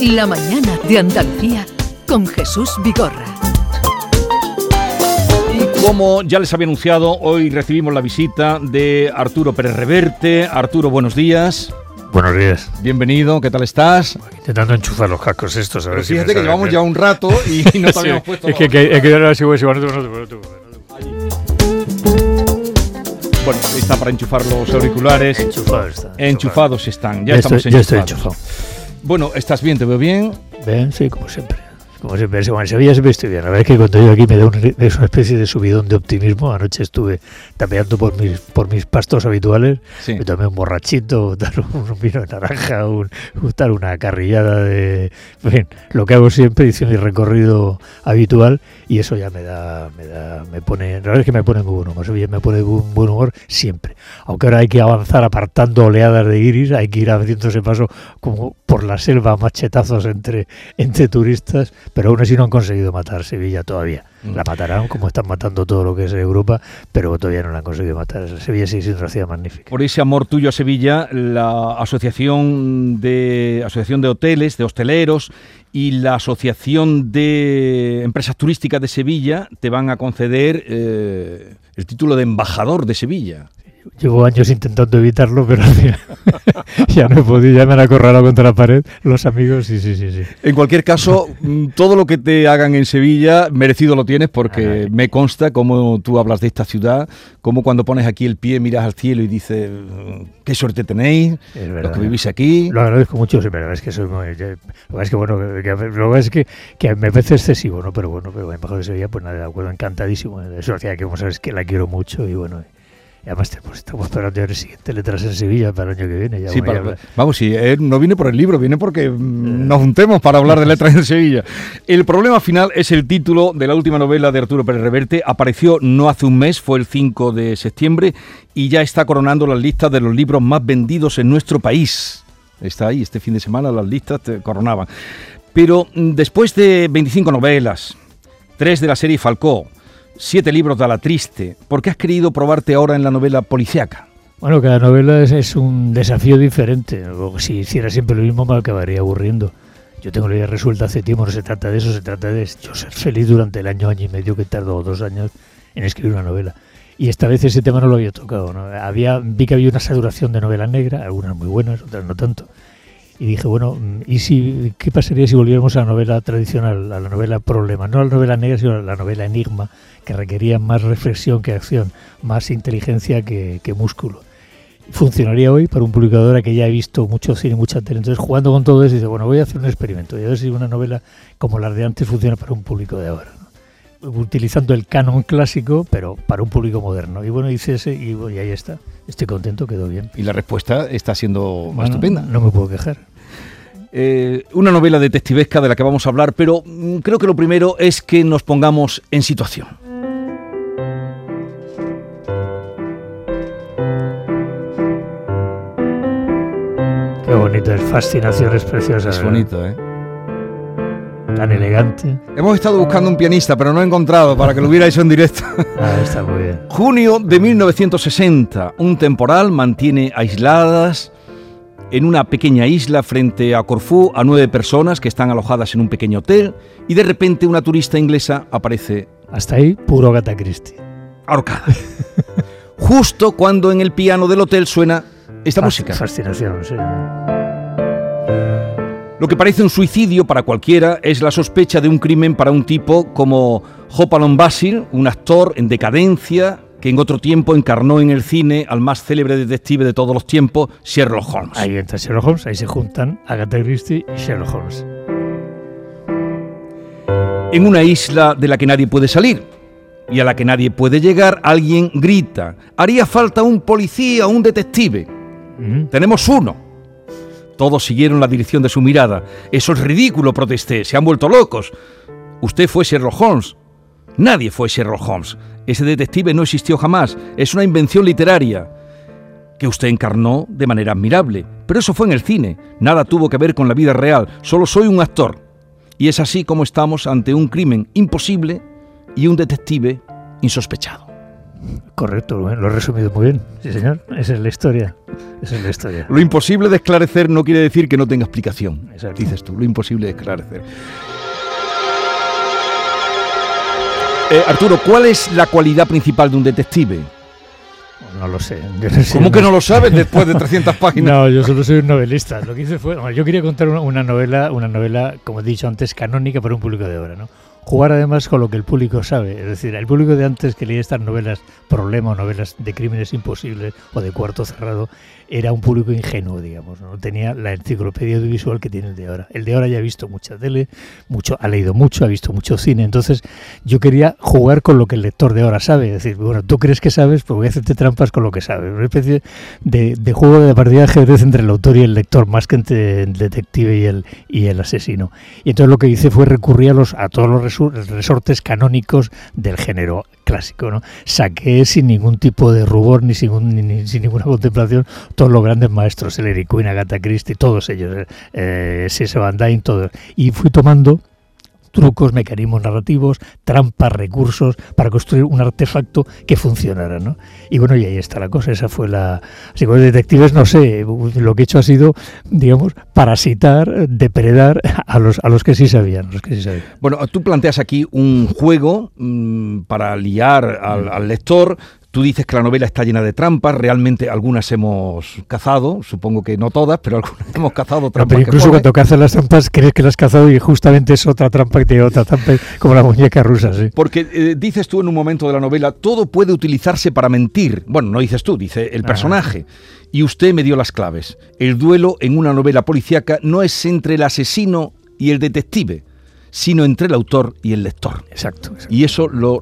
La mañana de Andalucía con Jesús Vigorra. Y como ya les había anunciado, hoy recibimos la visita de Arturo Pérez Reverte. Arturo, buenos días. Buenos días. Bienvenido, ¿qué tal estás? Intentando enchuffar los cascos estos, a ver Pero si fíjate que llevamos bien. ya un rato y no te Sí, habíamos puesto. Es que, que, es que yo no sé si bueno, no, no, no, no. Bueno, está para enchufar los auriculares. Enchufado está. Enchufados están, ya Ya estamos estoy, ya estoy enchufados. enchufado. Bueno, ¿estás bien? ¿Te veo bien? Ven, sí, como siempre. Como siempre, en Sevilla siempre estoy bien. La verdad es que cuando yo aquí me da un- es una especie de subidón de optimismo. Anoche estuve tapeando por mis, por mis pastos habituales. Sí. Me tomé un borrachito, un vino de naranja, un tal, una carrillada de... En fin, lo que hago siempre, hice mi recorrido habitual y eso ya me da, me da, me pone, la verdad es que me pone muy buen humor, Sevilla me pone un buen humor siempre. Aunque ahora hay que avanzar apartando oleadas de iris, hay que ir abriéndose paso como por la selva, machetazos entre, entre turistas, pero aún así no han conseguido matar Sevilla todavía. Mm. La matarán como están matando todo lo que es Europa, pero todavía no la han conseguido matar. Sevilla sigue siendo una ciudad magnífica. Por ese amor tuyo a Sevilla, la Asociación de, Asociación de Hoteles, de Hosteleros y la Asociación de Empresas Turísticas de Sevilla te van a conceder eh, el título de embajador de Sevilla. Llevo años intentando evitarlo, pero al final ya no he podido, ya me han acorralado contra la pared los amigos, sí, sí, sí, sí. En cualquier caso, mm, todo lo que te hagan en Sevilla, merecido lo tienes porque Ay. me consta cómo tú hablas de esta ciudad, cómo cuando pones aquí el pie miras al cielo y dices, "Mm, qué suerte tenéis, Es los que vivís aquí. Lo agradezco mucho, sí, pero es que soy muy... ya- Lo que es que, bueno, que, que- lo que es que, que me parece excesivo, ¿no? Pero bueno, pero mejor de Sevilla, pues nada, de acuerdo, encantadísimo. Es una ciudad que, como sabes, que la quiero mucho y bueno... Y además pues, estamos esperando el siguiente letras en Sevilla para el año que viene. Ya Sí, para- vamos, sí, eh, no viene por el libro, viene porque mm, Eh. nos juntemos para hablar de letras en Sevilla. El problema final es el título de la última novela de Arturo Pérez Reverte. Apareció no hace un mes, fue el 5 de septiembre, y ya está coronando las listas de los libros más vendidos en nuestro país. Está ahí, este fin de semana las listas te coronaban. Pero mm, después de 25 novelas, tres de la serie Falcó, siete libros de La Triste, ¿por qué has querido probarte ahora en la novela policíaca? Bueno, cada novela es, es un desafío diferente. O Si hiciera siempre lo mismo me acabaría aburriendo. Yo tengo la idea resuelta hace tiempo, no se trata de eso, se trata de yo ser feliz durante el año, año y medio que tardó, dos años en escribir una novela. Y esta vez ese tema no lo había tocado. ¿no? Había, vi que había una saturación de novela negra, algunas muy buenas, otras no tanto. Y dije, bueno, ¿y si, qué pasaría si volviéramos a la novela tradicional, a la novela problema? No a la novela negra, sino a la novela enigma, que requería más reflexión que acción, más inteligencia que, que músculo. Funcionaría hoy para un publicador que ya he visto mucho cine, mucha tele. Entonces, jugando con todo eso, dice, bueno, voy a hacer un experimento y a ver si una novela como la de antes funciona para un público de ahora. ¿no? Utilizando el canon clásico, pero para un público moderno. Y bueno, hice ese y, bueno, y ahí está. Estoy contento, quedó bien. Y la respuesta está siendo Bueno, estupenda. No me puedo quejar. Eh, una novela detectivesca de la que vamos a hablar, pero mm, creo que lo primero es que nos pongamos en situación. Qué bonito, es fascinaciones preciosas. Es bonito, ¿eh? Tan elegante. Hemos estado buscando un pianista, pero no he encontrado para que lo hubiera hecho en directo. Ah, está muy bien. Junio de 1960, un temporal mantiene aisladas en una pequeña isla frente a Corfú a nueve personas que están alojadas en un pequeño hotel y de repente una turista inglesa aparece Hasta ahí, puro Agatha Christie. ahorcada. Justo cuando en el piano del hotel suena esta Fas- música. Fascinación, sí. Lo que parece un suicidio para cualquiera es la sospecha de un crimen para un tipo como Hopalong Basil, un actor en decadencia que en otro tiempo encarnó en el cine al más célebre detective de todos los tiempos, Sherlock Holmes. Ahí entra Sherlock Holmes, ahí se juntan Agatha Christie y Sherlock Holmes. En una isla de la que nadie puede salir y a la que nadie puede llegar, alguien grita, haría falta un policía o un detective. Tenemos uno. Todos siguieron la dirección de su mirada. Eso es ridículo, protesté. Se han vuelto locos. Usted fue Sherlock Holmes. Nadie fue Sherlock Holmes. Ese detective no existió jamás. Es una invención literaria que usted encarnó de manera admirable. Pero eso fue en el cine. Nada tuvo que ver con la vida real. Solo soy un actor. Y es así como estamos ante un crimen imposible y un detective insospechado. Correcto, lo lo he resumido muy bien. Sí, señor. Esa es la historia. Esa es la historia. Lo imposible de esclarecer no quiere decir que no tenga explicación, Exacto. dices tú, lo imposible de esclarecer. Eh, Arturo, ¿cuál es la cualidad principal de un detective? No lo sé. ¿Cómo que no lo sabes después de 300 páginas? No, yo solo soy un novelista. Lo que hice fue, bueno, yo quería contar una, una novela, una novela, como he dicho antes, canónica para un público de ahora, ¿no? Jugar además con lo que el público sabe, es decir, el público de antes que leía estas novelas problema novelas de crímenes imposibles o de cuarto cerrado era un público ingenuo, digamos, no tenía la enciclopedia audiovisual que tiene el de ahora. El de ahora ya ha visto mucha tele, mucho, ha leído mucho, ha visto mucho cine, entonces yo quería jugar con lo que el lector de ahora sabe, es decir, bueno, tú crees que sabes, pues voy a hacerte trampas con lo que sabes, una especie de, juego de partida de ajedrez entre el autor y el lector, más que entre el detective y el, y el asesino. Y entonces lo que hice fue recurrir a, los, a todos los resu- resortes canónicos del género clásico, ¿no? Saqué sin ningún tipo de rubor ni sin, ni- ninguna contemplación todos los grandes maestros, Eric Queen, Agatha Christie, todos ellos, eh, eh, C.S. Van Dyne, todos. Y fui tomando trucos, mecanismos narrativos, trampas, recursos para construir un artefacto que funcionara, ¿no? Y bueno, y ahí está la cosa, esa fue la... Así que los detectives, no sé, lo que he hecho ha sido, digamos, parasitar, depredar a los, a los que sí sabían, los que sí sabían. Bueno, tú planteas aquí un juego mm, para liar al, al lector. Tú dices que la novela está llena de trampas, realmente algunas hemos cazado, supongo que no todas, pero algunas hemos cazado No, trampas. pero que incluso cuando cazas las trampas, crees que las has cazado y justamente es otra trampa que tiene otra trampa, como la muñeca rusa, sí. Porque eh, dices tú en un momento de la novela, todo puede utilizarse para mentir. Bueno, no dices tú, dice el Ah. personaje. Y usted me dio las claves. El duelo en una novela policíaca no es entre el asesino y el detective, sino entre el autor y el lector. Exacto. exacto. Y eso lo,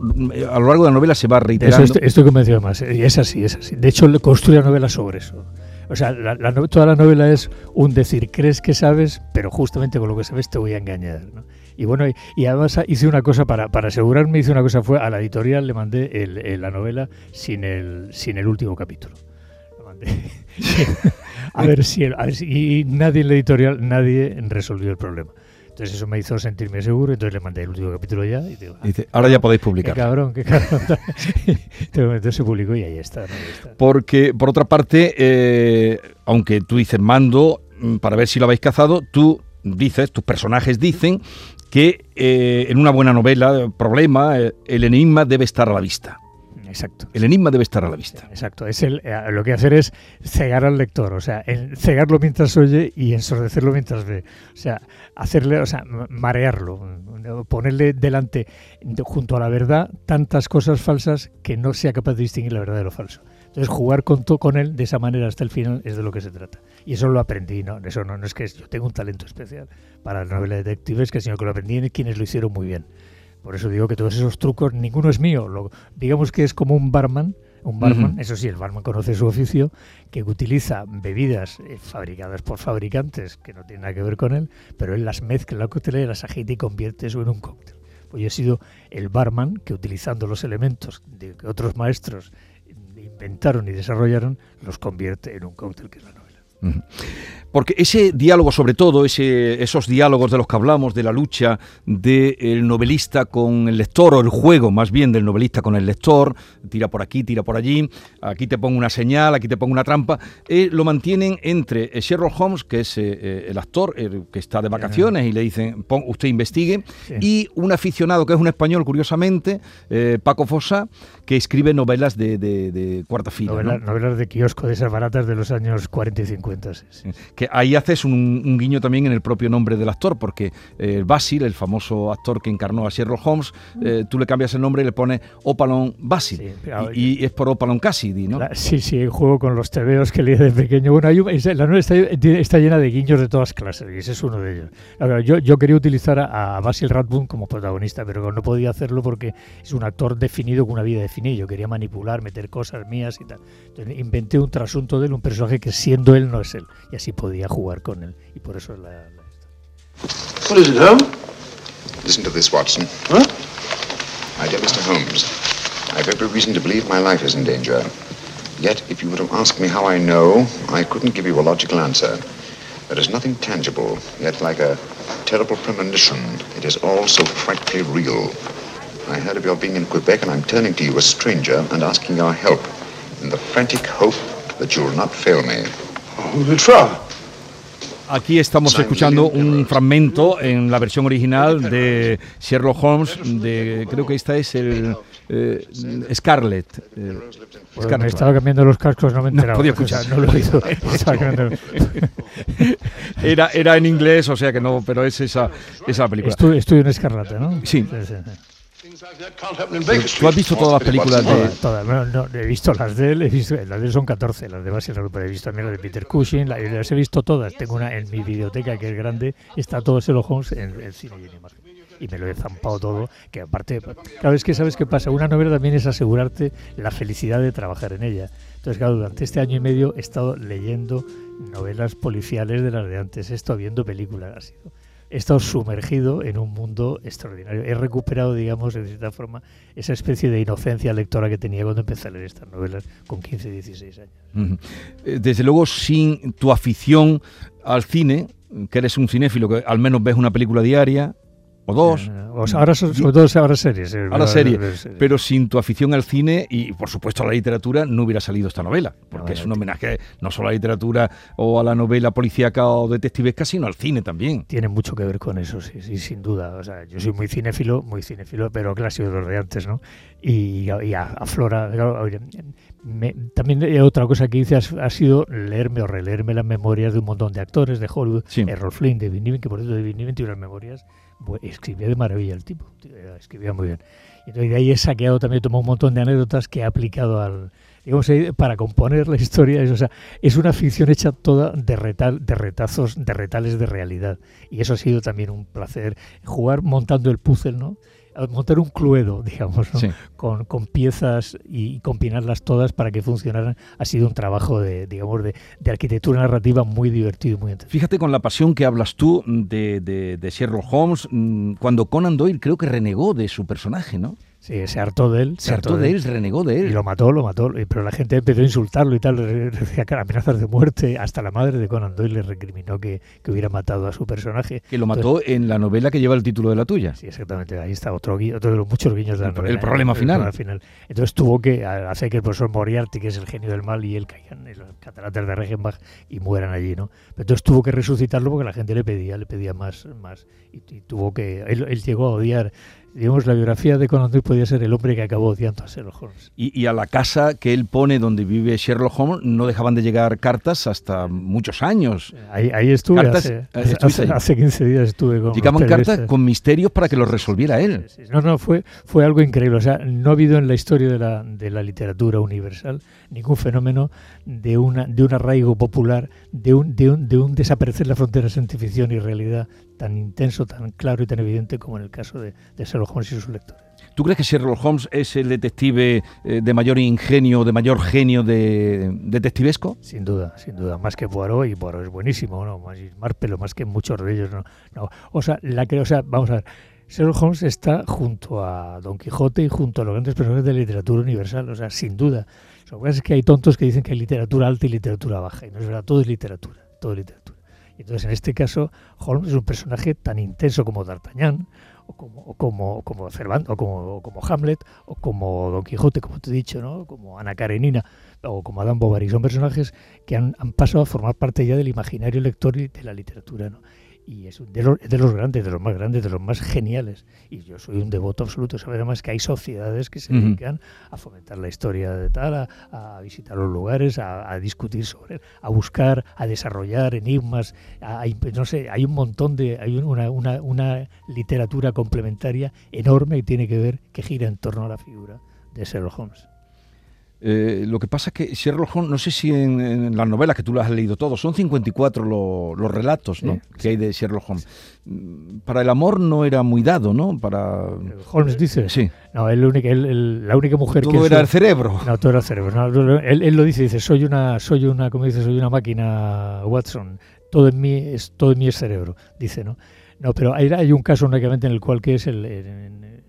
a lo largo de la novela se va De eso reiterando. estoy, estoy convencido más. Y es así, es así. De hecho, construye la novela sobre eso. O sea, la- la toda la novela es un decir, crees que sabes, pero justamente con lo que sabes te voy a engañar. ¿no? Y bueno, y, y además hice una cosa para, para asegurarme, hice una cosa, fue a la editorial le mandé el- el- la novela sin el, sin el último capítulo. Lo mandé. a ver si, a ver si- y nadie en la editorial, nadie resolvió el problema. Entonces eso me hizo sentirme seguro, entonces le mandé el último capítulo ya y digo, "Ah, Dice, ahora ya podéis Qué publicar. cabrón, qué cabrón. Entonces se publicó y ahí está. ¿no? Ahí está. Porque, por otra parte, eh, aunque tú dices mando mm, para ver si lo habéis cazado, tú dices, tus personajes dicen que eh, en una buena novela, problema, eh, el enigma debe estar a la vista. Exacto. El enigma debe estar a la vista. Exacto. Es el, eh, lo que hacer es cegar al lector, o sea, cegarlo mientras oye y ensordecerlo mientras ve. O sea, hacerle, o sea, ma- marearlo, ponerle delante, de- junto a la verdad, tantas cosas falsas que no sea capaz de distinguir la verdad de lo falso. Entonces, jugar con, to- con él de esa manera hasta el final es de lo que se trata. Y eso lo aprendí, ¿no? Eso no, no es que yo tengo un talento especial para la novela de detectives, que sino que lo aprendí en quienes lo hicieron muy bien. Por eso digo que todos esos trucos, ninguno es mío. Lo- digamos que es como un barman, un barman, eso sí, el barman conoce su oficio, que utiliza bebidas eh, fabricadas por fabricantes que no tienen nada que ver con él, pero él las mezcla en la coctelera, las agita y convierte eso en un cóctel. Pues yo he sido el barman que utilizando los elementos de que otros maestros inventaron y desarrollaron, los convierte en un cóctel que es la novela. Porque ese diálogo, sobre todo, ese, esos diálogos de los que hablamos, de la lucha del novelista con el lector, o el juego más bien del novelista con el lector, tira por aquí, tira por allí, aquí te pongo una señal, aquí te pongo una trampa, eh, lo mantienen entre eh, Sherlock Holmes, que es eh, el actor eh, que está de vacaciones y le dicen, "Pon- usted investigue, Sí. y un aficionado que es un español, curiosamente, Paco Fossa, que escribe novelas de, de- de cuarta fila. ¿no? Novela- Novelas de kiosco de esas baratas de los años 40 y 50. sí, sí. Que ahí haces un, un guiño también en el propio nombre del actor, porque eh, Basil, el famoso actor que encarnó a Sherlock Holmes, eh, tú le cambias el nombre y le pones Opalon Basil. Sí, y, y es por Opalon Cassidy, ¿no? La- sí, sí, juego con los tebeos que leí de pequeño. Bueno, hay un- la novela está, está llena de guiños de todas clases y ese es uno de ellos. Yo, yo quería utilizar a, a Basil Rathbone como protagonista, pero no podía hacerlo porque es un actor definido con una vida definida. Yo quería manipular, meter cosas mías y tal. Entonces inventé un trasunto de él, un personaje que siendo él no es él. Y así podía jugar con él. Y por eso es la... la- What is it, Holmes? Listen to this, Watson. Huh? My dear Mr. Holmes, I've every reason to believe my life is in danger. Yet, if you were to ask me how I know, I couldn't give you a logical answer. There is nothing tangible, yet like a terrible premonition, it is all so frightfully real. I heard of your being in Quebec, and I'm turning to you, a stranger, and asking your help, in the frantic hope that you will not fail me. Aquí estamos escuchando un fragmento en la versión original de Sherlock Holmes, de creo que esta es el eh, Scarlett. eh, Pues Scarlett. me estaba cambiando los cascos, no me he No podía O sea, escuchar. no lo he oído. Era, era en inglés, o sea que no, pero es esa, esa película. Estudio, estudio en Escarlata, ¿no? Sí. sí, sí. Things ¿Tú has visto todas las películas de...? Todas. No, no, he visto las de él, he visto, las de él son 14, las demás las he visto también las de Peter Cushing, la- las he visto todas. Tengo una en mi videoteca que es grande, está todo Sherlock Holmes en el cine y en imagen. Y me lo he zampado todo, que aparte, claro, es que sabes qué pasa, una novela también es asegurarte la felicidad de trabajar en ella. Entonces, claro, durante este año y medio he estado leyendo novelas policiales de las de antes, he estado viendo películas, ha sido he estado sumergido en un mundo extraordinario. He recuperado, digamos, de cierta forma, esa especie de inocencia lectora que tenía cuando empecé a leer estas novelas con 15, 16 años. Eh, Desde luego, sin tu afición al cine, que eres un cinéfilo que al menos ves una película diaria o dos, Eh, o sea, ahora, so- sobre todo ahora series. eh, Ahora series. pero sin tu afición al cine y por supuesto a la literatura no hubiera salido esta novela, porque No, es un homenaje no solo a la literatura o a la novela policíaca o detectivesca, sino al cine también. Tiene mucho que ver con eso, sí, sí, sin duda. O sea, yo soy muy cinéfilo, muy cinéfilo, pero clásico de los de antes, ¿no? Y, y aflora. me- también eh, otra cosa que hice ha, ha sido leerme o releerme las memorias de un montón de actores de Hollywood. Sí. Errol Flynn, David Niven, que por cierto David Niven tiene unas memorias, bu- escribía de maravilla el tipo, escribía muy bien. Y entonces de ahí he saqueado también, tomado un montón de anécdotas que he aplicado al, digamos, eh, para componer la historia. Es, o sea, es una ficción hecha toda de, retal, de retazos, de retales de realidad. Y eso ha sido también un placer, jugar montando el puzzle, ¿no? Montar un cluedo, digamos, ¿no? Sí. con, con piezas y, combinarlas todas para que funcionaran, ha sido un trabajo de, digamos, de, de arquitectura narrativa muy divertido y muy interesante. Fíjate con la pasión que hablas tú de, de- de Sherlock Holmes, mm, cuando Conan Doyle creo que renegó de su personaje, ¿no? Sí, se hartó de él. Se hartó de él, renegó de Y él. lo mató, lo mató. y- Pero la gente empezó a insultarlo y tal, recibía amenazas de muerte. Hasta la madre de Conan Doyle le recriminó que, que hubiera matado a su personaje. Que lo mató en la novela que lleva el título de la tuya. Sí, exactamente. Ahí está otro, otro de los muchos guiños de la El- novela. el problema ¿eh? final. problema Entonces tuvo que hacer que el profesor Moriarty, que es el genio del mal, y él caigan en los cataratas de Regenbach y mueran allí, ¿no? Pero entonces tuvo que resucitarlo porque la gente le pedía, le pedía más, más. Y, y tuvo que. Él, él llegó a odiar. Digamos, la biografía de Conan Doyle podía ser el hombre que acabó odiando a Sherlock Holmes. Y, y a la casa que él pone donde vive Sherlock Holmes no dejaban de llegar cartas hasta muchos años. Ahí, ahí estuve. Cartas, hace, eh, hace, estuviste ahí. hace 15 días estuve con. Llegaban cartas con misterios para que los resolviera él. Sí, sí. No, no, fue, fue algo increíble. O sea, no ha habido en la historia de la, de la literatura universal ningún fenómeno de, una, de un arraigo popular, de un, de, un, de un desaparecer la frontera entre ficción y realidad tan intenso, tan claro y tan evidente como en el caso de, de Sherlock Holmes y sus lectores. ¿Tú crees que Sherlock Holmes es el detective eh, de mayor ingenio, de mayor genio de detectivesco? Sin duda, sin duda. Más que Poirot, y Poirot es buenísimo, ¿no? Más, más más que muchos de ellos, ¿no? no. O sea, la que, o sea, vamos a ver. Sherlock Holmes está junto a Don Quijote y junto a los grandes personajes de la literatura universal, o sea, sin duda. Lo que pasa es que hay tontos que dicen que hay literatura alta y literatura baja, y no es verdad, todo es literatura, todo es literatura. Entonces, en este caso, Holmes es un personaje tan intenso como D'Artagnan, o como, o como, como Cervantes, o como, como Hamlet, o como Don Quijote, como te he dicho, ¿no? como Ana Karenina, o como Adam Bovary. Son personajes que han, han pasado a formar parte ya del imaginario lector y de la literatura. ¿no? Y es de los, de los grandes, de los más grandes, de los más geniales. Y yo soy un devoto absoluto. Sabe además que hay sociedades que se dedican a fomentar la historia de tal, a, a visitar los lugares, a, a discutir sobre él, a buscar, a desarrollar enigmas. a- imp- no sé, hay un montón de. Hay una, una, una literatura complementaria enorme y tiene que ver que gira en torno a la figura de Sherlock Holmes. Eh, lo que pasa es que Sherlock Holmes, no sé si en, en las novelas que tú las has leído todos, son 54 lo- los relatos ¿no? Sí, que hay de Sherlock Holmes. Mm, Para el amor no era muy dado, ¿no? Para... Holmes dice. Sí, No, él, él- él- la única mujer que. todo era su- el cerebro. No, todo era el cerebro. No, él, él lo dice, dice, soy una, soy una, como dice, soy una máquina Watson. Todo en mí es, todo en mí es cerebro, dice, ¿no? No, pero hay, hay un caso únicamente en el cual que es el, en-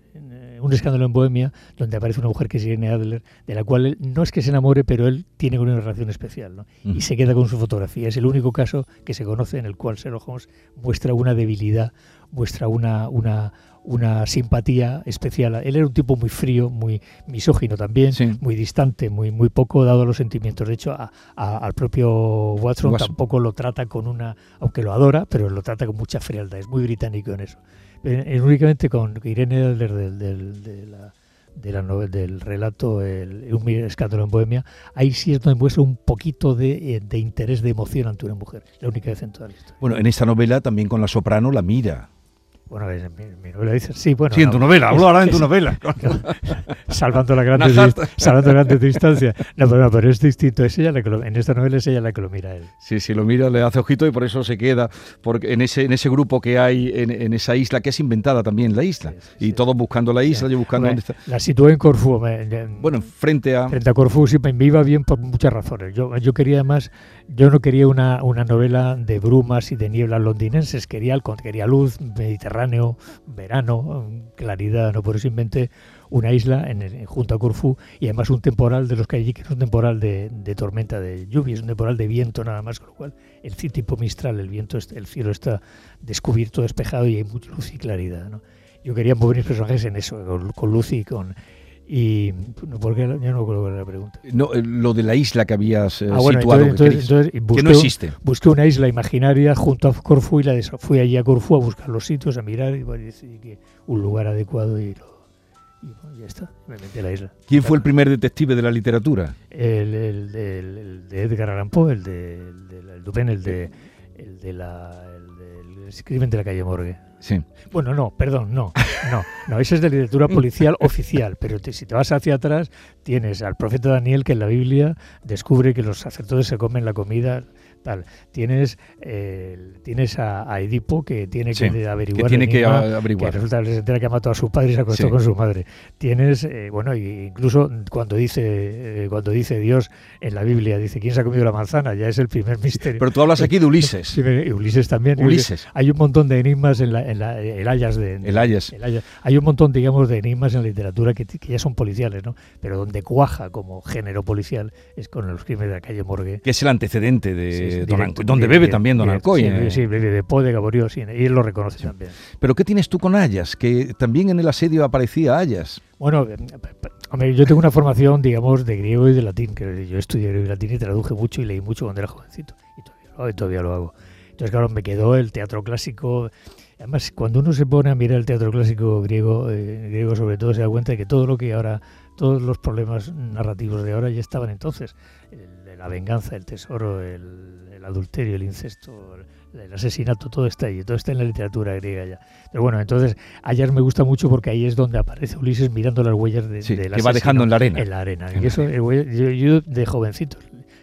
un escándalo en Bohemia, donde aparece una mujer que es Irene Adler, de la cual él no es que se enamore, pero él tiene una relación especial, ¿no? Y se queda con su fotografía. Es el único caso que se conoce en el cual Sherlock Holmes muestra una debilidad, muestra una, una, una simpatía especial. Él era un tipo muy frío, muy misógino también, Sí. muy distante, muy, muy poco dado a los sentimientos. De hecho, a- a- al propio Watson, Watson. tampoco lo trata con una, aunque lo adora, pero lo trata con mucha frialdad. Es muy británico en eso. Eh, eh, únicamente con Irene Adler del, del, de la, de la nove- del relato el, Un escándalo en Bohemia, ahí sí es donde muestra un poquito de, eh, de interés, de emoción ante una mujer. La única vez en toda la historia. Bueno, en esta novela también con la soprano la mira. Bueno, en mi, mi novela dice, sí, bueno. sí, en tu novela, hablo es- ahora en tu es- novela. salvando la grandes salvando las grandes distancias. No, pero, no, pero es distinto. Es ella la que lo- en esta novela es ella la que lo mira él. Sí, sí, lo mira, le hace ojito y por eso se queda porque en ese en ese grupo que hay en, en esa isla que es inventada también la isla Sí, sí, y sí. todos buscando la isla, yo buscando Bueno, dónde está. La situé en Corfú. me- me- Bueno, frente a frente a Corfú sí me iba bien por muchas razones. Yo, yo quería además, yo no quería una, una novela de brumas y de nieblas londinenses, quería, quería luz, Verano, claridad, no por eso inventé una isla en, junto a Corfú y además un temporal de los que hay allí, que es un temporal de, tormenta, de lluvia, es un temporal de viento nada más, con lo cual el tipo Mistral, el viento, el cielo está descubierto, despejado y hay mucha luz y claridad. Yo quería mover mis personajes en eso, con luz y con... Y, porque yo no era la pregunta. no, eh, lo de la isla que habías eh, Ah, bueno, situado entonces, que, entonces- entonces que busqué, no existe. busqué una isla imaginaria junto a Corfú y la des- fui allí a Corfú a buscar los sitios, a mirar y bueno, y que un lugar adecuado y, lo, y bueno, ya está, me metí a la isla. ¿Quién fue el primer detective de la literatura? El, el, el- el de Edgar Allan Poe, el de, el de Dupin, el de, el de la, el del crimen de la calle Morgue. Sí. Bueno, no, perdón, no, no, no, esa es de literatura policial oficial, pero te- si te vas hacia atrás, tienes al profeta Daniel que en la Biblia descubre que los sacerdotes se comen la comida, tal. Tienes, eh, tienes a, a Edipo que tiene Sí, que averiguar. que tiene que averiguar. Que resulta que se entera que ha matado a su padre y se acostó Sí. con su madre. Tienes, eh, bueno, incluso cuando dice, eh, cuando dice Dios en la Biblia, dice, ¿quién se ha comido la manzana? Ya es el primer misterio. Pero tú hablas aquí de Ulises. Sí, Ulises también. Ulises. Hay un montón de enigmas en, la, en la- el Ayas de, El Ayas. el Ayas. Hay un montón, digamos, de enigmas en la literatura que, que ya son policiales, ¿no? Pero donde cuaja como género policial es con los crímenes de la calle Morgue. que es el antecedente de Sí, sí, Don directo, donde bebe también Don Alcoy. Sí, eh. sí, bebe de Po, de Gaborío, sí, y él lo reconoce también. Pero ¿qué tienes tú con Ayas? Que también en el asedio aparecía Ayas. Bueno, eh, hombre, yo tengo una formación, digamos, de griego y de latín, que yo estudié griego y latín y traduje mucho y leí mucho cuando era jovencito. Y todavía lo, y todavía lo hago. Entonces, claro, me quedó el teatro clásico. Además, cuando uno se pone a mirar el teatro clásico griego, eh, griego sobre todo, se da cuenta de que todo lo que ahora, todos los problemas narrativos de ahora ya estaban entonces. El- la venganza, el tesoro, el, el adulterio, el incesto, el, asesinato, todo está ahí, todo está en la literatura griega ya. Pero bueno, entonces, Ayas me gusta mucho porque ahí es donde aparece Ulises mirando las huellas de, Sí, del que va dejando en la arena. En la arena. En Y eso, yo, yo de jovencito,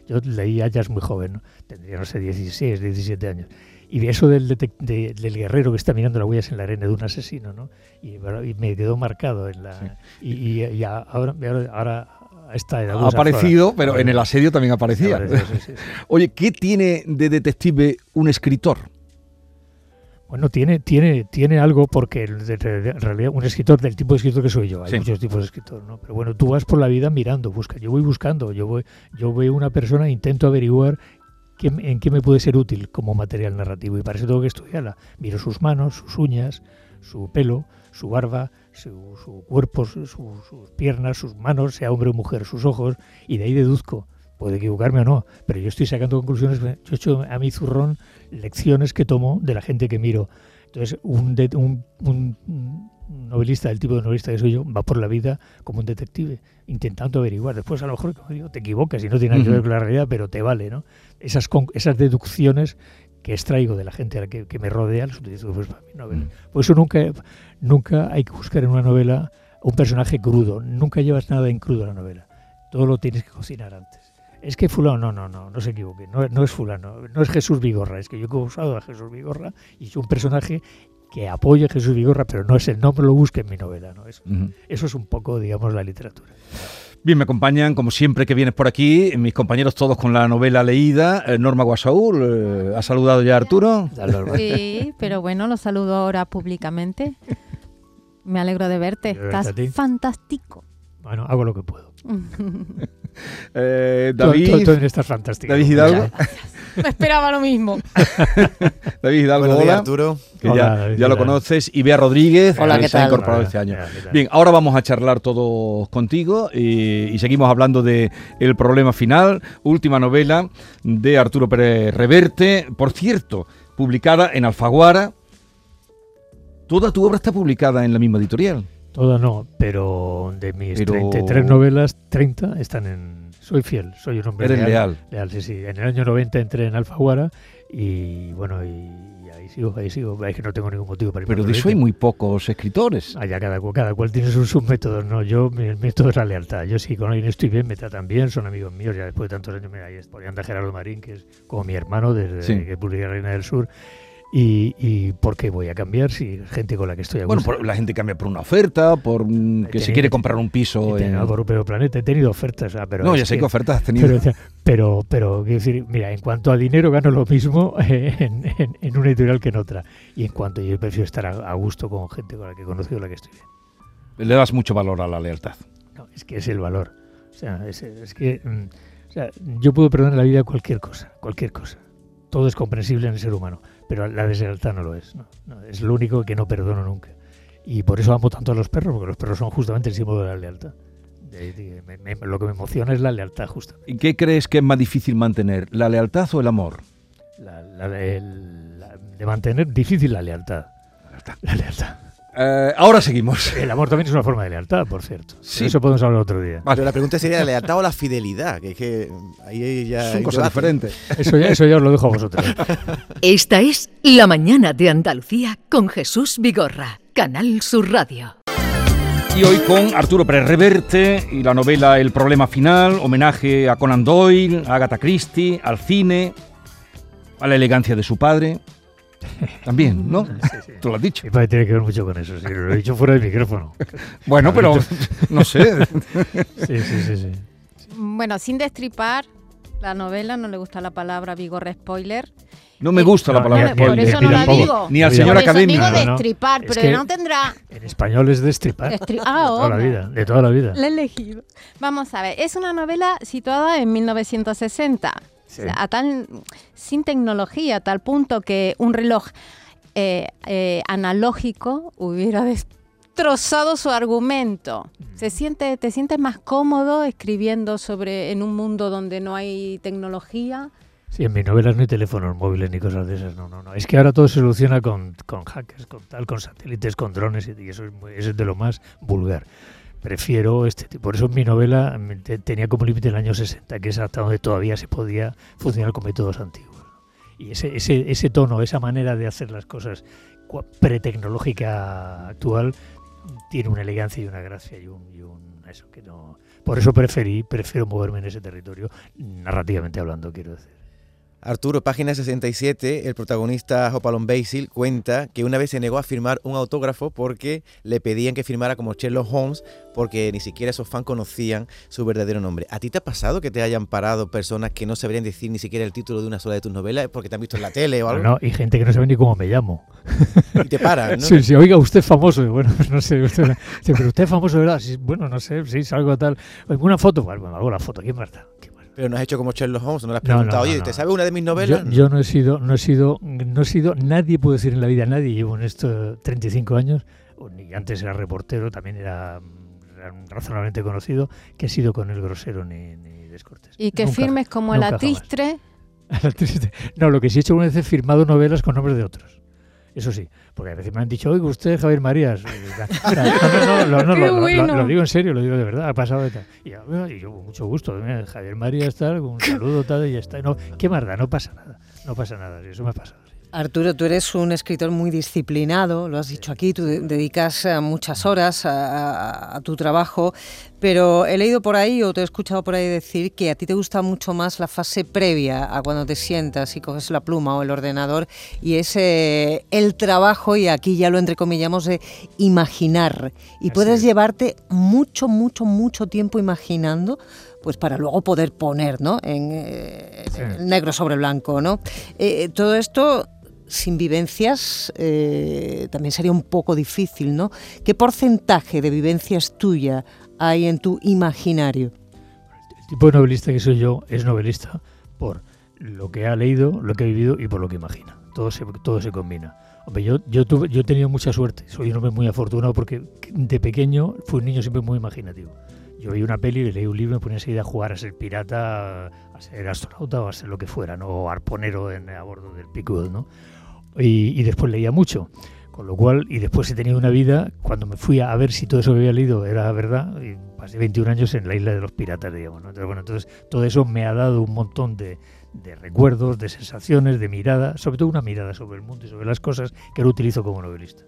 yo leí Ayas muy joven, ¿no? tendría, no sé, 16, 17 años. Y eso del, de- del guerrero que está mirando las huellas en la arena de un asesino, ¿no? Y, y me quedó marcado en la... Y, y- y a- ahora, ahora, esta edad... Ha aparecido, pero en el asedio también aparecía. Apareció, sí, sí. Oye, ¿qué tiene de detective un escritor? Bueno, tiene, tiene, tiene algo porque en realidad un escritor del tipo de escritor que soy yo, hay Sí. muchos tipos de escritor, ¿no? Pero bueno, tú vas por la vida mirando, busca, yo voy buscando, yo voy, yo veo una persona, intento averiguar qué, en qué me puede ser útil como material narrativo y para eso tengo que estudiarla. Miro sus manos, sus uñas, su pelo, su barba, su, su cuerpo, su- su- sus piernas, sus manos, sea hombre o mujer, sus ojos, y de ahí deduzco. Puede equivocarme o no, pero yo estoy sacando conclusiones. Yo he hecho a mi zurrón lecciones que tomo de la gente que miro. Entonces, un, de- un, un- novelista, del tipo de novelista que soy yo, va por la vida como un detective, intentando averiguar. Después, a lo mejor, como digo, te equivocas y no tiene nada que ver con la realidad, pero te vale, ¿no? Esas, esas deducciones que extraigo de la gente a la que, que me rodea, las utilizo después para mi novela. Por eso nunca, nunca hay que buscar en una novela un personaje crudo. Nunca llevas nada en crudo a la novela. Todo lo tienes que cocinar antes. Es que fulano, no, no, no, no se equivoque. No, no es fulano, no es Jesús Vigorra. Es que yo he usado a Jesús Vigorra y es un personaje que apoya a Jesús Vigorra, pero no es el nombre, lo busque en mi novela. ¿no? Eso, eso es un poco, digamos, la literatura. Bien, me acompañan, como siempre que vienes por aquí, mis compañeros todos con la novela leída. Eh, Norma Guasaúl, eh, ¿ha saludado ya a Arturo? Sí, pero bueno, lo saludo ahora públicamente. Me alegro de verte. Estás fantástico. Bueno, hago lo que puedo. Eh, Tú- Tú, David, tú estás fantástico. David Hidalgo. Me esperaba lo mismo. David Hidalgo, Buenos días, hola, Arturo. que Hola, ya, David, ya lo conoces. Y Bea Rodríguez, Hola, que ¿qué se ha tal? incorporado Hola, este año. Bien, ahora vamos a charlar todos contigo y, y seguimos hablando de El problema final, última novela de Arturo Pérez Reverte. Por cierto, publicada en Alfaguara. Toda tu obra está publicada en la misma editorial. Toda no, pero de mis Pero- 33 novelas, 30 están en... Soy fiel, soy un hombre Eres leal. leal. Leal, sí, sí. En el año 90 entré en Alfaguara y bueno, y, ahí sigo, ahí sigo. Es que no tengo ningún motivo para ir Pero de eso hay muy pocos escritores. Allá cada, cada cual tiene sus, sus métodos, ¿no? Yo, mi el método es la lealtad. Yo sí, con alguien estoy bien, me tratan bien, son amigos míos, ya después de tantos años, mira, ahí podrían de Gerardo Marín, que es como mi hermano desde Sí. que publiqué Reina del Sur. Y, y ¿por qué voy a cambiar si gente con la que estoy a Bueno, gusto? por- la gente cambia por una oferta, por que se Tiene- quiere comprar un piso. te- en- no, por, pero Planeta, he tenido ofertas, ah, pero No, ya sé que- ofertas has tenido. pero, pero, pero, quiero decir, mira, en cuanto a dinero gano lo mismo en, en- en una editorial que en otra. Y en cuanto yo prefiero estar a, a gusto con gente con la que he conocido, la que estoy bien. Le das mucho valor a la lealtad. No, es que es el valor. O sea, es, es que mm, o sea, yo puedo perdonar en la vida cualquier cosa, cualquier cosa. Todo es comprensible en el ser humano, pero la deslealtad no lo es. ¿no? No, es lo único que no perdono nunca. Y por eso amo tanto a los perros, porque los perros son justamente el símbolo de la lealtad. De- de- me- me- lo que me emociona es la lealtad, justamente. ¿Y qué crees que es más difícil mantener, la lealtad o el amor? La- la- el- la- de mantener difícil la lealtad. La lealtad. Eh, ahora seguimos. El amor también es una forma de lealtad, por cierto. Sí. De eso podemos hablar otro día. Vale. Pero la pregunta sería la lealtad o la fidelidad, que es que ahí ya Son cosas debate. diferentes. Eso ya, eso ya os lo dejo a vosotros. Esta es La Mañana de Andalucía con Jesús Vigorra, Canal Sur Radio. Y hoy con Arturo Pérez Reverte y la novela El problema final, homenaje a Conan Doyle, a Agatha Christie, al cine, a la elegancia de su padre. También, ¿no? Tú lo has dicho. Mi padre tiene que ver mucho con eso, sí, lo he dicho fuera del micrófono. Bueno, pero no sé. Sí, sí, sí, sí. Bueno, sin destripar la novela, no le gusta la palabra vigor spoiler. No me gusta la No, palabra no, por spoiler. eso no la digo. Ni al señor Por eso académico. digo no. destripar, Es pero que- no tendrá En español es destripar. destri- De Ah, toda la hombre. vida, de toda la vida. La he elegido. Vamos a ver, es una novela situada en 1960, Sí. A tal, sin tecnología, a tal punto que un reloj eh, eh, analógico hubiera destrozado su argumento. Se siente, te sientes más cómodo escribiendo sobre en un mundo donde no hay tecnología. Sí, en mis novelas no hay teléfonos móviles ni cosas de esas, no, no, no. Es que ahora todo se soluciona con, con hackers, con tal, con satélites, con drones, y eso es, muy- eso es de lo más vulgar. Prefiero este tipo. Por eso mi novela mm, te- tenía como límite el año 60, que es hasta donde todavía se podía funcionar con métodos antiguos. Y ese, ese, ese tono, esa manera de hacer las cosas pretecnológica actual tiene una elegancia y una gracia y un, y un- eso que no. Por eso preferí, prefiero moverme en ese territorio, narrativamente hablando, quiero decir. Arturo, página 67, el protagonista Hopalong Basil cuenta que una vez se negó a firmar un autógrafo porque le pedían que firmara como Sherlock Holmes porque ni siquiera esos fans conocían su verdadero nombre. ¿A ti te ha pasado que te hayan parado personas que no sabrían decir ni siquiera el título de una sola de tus novelas porque te han visto en la tele o algo? No, y gente que no sabe ni cómo me llamo. Y te paran, ¿no? Sí, sí, oiga, usted es famoso. Bueno, no sé. Usted, pero usted es famoso, ¿verdad? Sí, bueno, no sé, sí, salgo tal. ¿Una foto? Bueno, hago la foto. ¿Quién más. Pero no has hecho como Sherlock Holmes, no le has No, no, preguntado, no, oye, no. ¿te sabe una de mis novelas? yo no he sido, no he sido, no he sido, nadie puede decir en la vida, nadie, llevo en esto 35 años, o ni antes era reportero, también era, razonablemente conocido, que he sido con el grosero ni, ni descortés. Y que Nunca, firmes como el jamás. atistre. A la triste. No, lo que sí he hecho una vez es firmado novelas con nombres de otros. Eso sí, porque a veces me han dicho, oiga, usted Javier Marías. No, lo- digo en serio, lo digo de verdad, ha pasado de tal. Y yo, "Ah", y yo, con mucho gusto, mira, Javier Marías tal, un saludo tal, y ya está. No, ¿Qué más da? No pasa nada, no pasa nada, eso me ha pasado. Arturo, tú eres un escritor muy disciplinado, lo has dicho aquí, tú de- dedicas eh, muchas horas a, a- a tu trabajo, pero he leído por ahí o te he escuchado por ahí decir que a ti te gusta mucho más la fase previa a cuando te sientas y coges la pluma o el ordenador y es eh, el trabajo, y aquí ya lo entrecomillamos, de imaginar. Y Así puedes es. llevarte mucho, mucho, mucho tiempo imaginando pues para luego poder poner, ¿no? En, eh, Sí. negro sobre blanco, ¿no? Eh, todo esto sin vivencias eh, también sería un poco difícil, ¿no? ¿Qué porcentaje de vivencias tuya hay en tu imaginario? El tipo de novelista que soy yo es novelista por lo que ha leído, lo que ha vivido y por lo que imagina. Todo se, todo se combina. Hombre, yo, yo, tuve, yo he tenido mucha suerte, soy un hombre muy afortunado porque de pequeño fui un niño siempre muy imaginativo. Yo veía una peli, leí un libro me ponía enseguida a jugar a ser pirata, a ser astronauta o a ser lo que fuera, ¿no? o arponero en, a bordo del Pickwood, ¿no? Y, y después leía mucho. Con lo cual, y después he tenido una vida, cuando me fui a ver si todo eso que había leído era verdad, y pasé 21 años en la isla de los piratas, digamos. ¿no? Entonces, bueno, entonces todo eso me ha dado un montón de, de recuerdos, de sensaciones, de mirada, sobre todo una mirada sobre el mundo y sobre las cosas que lo utilizo como novelista.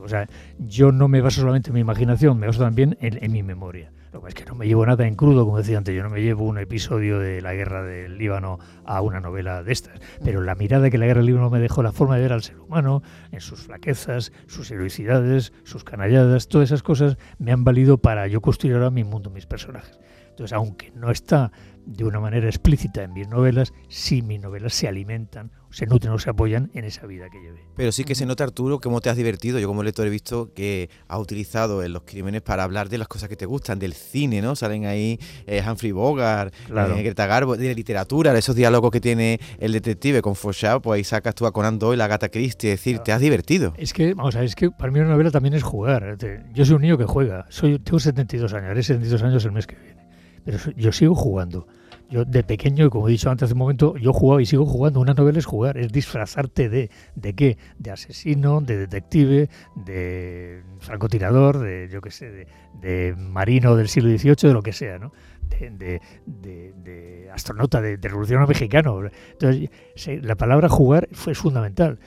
O sea, yo no me baso solamente en mi imaginación, me baso también en, en mi memoria. Lo que es que no me llevo nada en crudo, como decía antes, yo no me llevo un episodio de la guerra del Líbano a una novela de estas, pero la mirada que la guerra del Líbano me dejó, la forma de ver al ser humano, en sus flaquezas, sus heroicidades, sus canalladas, todas esas cosas me han valido para yo construir ahora mi mundo, mis personajes. Entonces, aunque no está de una manera explícita en mis novelas, sí mis novelas se alimentan, se nutren o se apoyan en esa vida que llevé. Pero sí que se nota, Arturo, cómo te has divertido. Yo como lector he visto que has utilizado en Los Crímenes para hablar de las cosas que te gustan, del cine, ¿no? Salen ahí eh, Humphrey Bogart, Claro. eh, Greta Garbo, de literatura, de esos diálogos que tiene el detective con Fauchard, pues ahí sacas tú a Conan Doyle, a Agatha Christie, es decir, te has divertido. Es que, vamos a ver, es que para mí una novela también es jugar. Te- Yo soy un niño que juega. Soy, tengo 72 años, haré 72 años el mes que viene. Pero yo sigo jugando. Yo de pequeño, y como he dicho antes hace un momento, yo jugaba y sigo jugando. Una novela es jugar, es disfrazarte de. ¿De qué? De asesino, de detective, de francotirador, de, yo qué sé, de, de marino del siglo XVIII, de lo que sea, ¿no? De, de- de- de astronauta, de, de revolucionario mexicano. Entonces, la palabra jugar fue fundamental.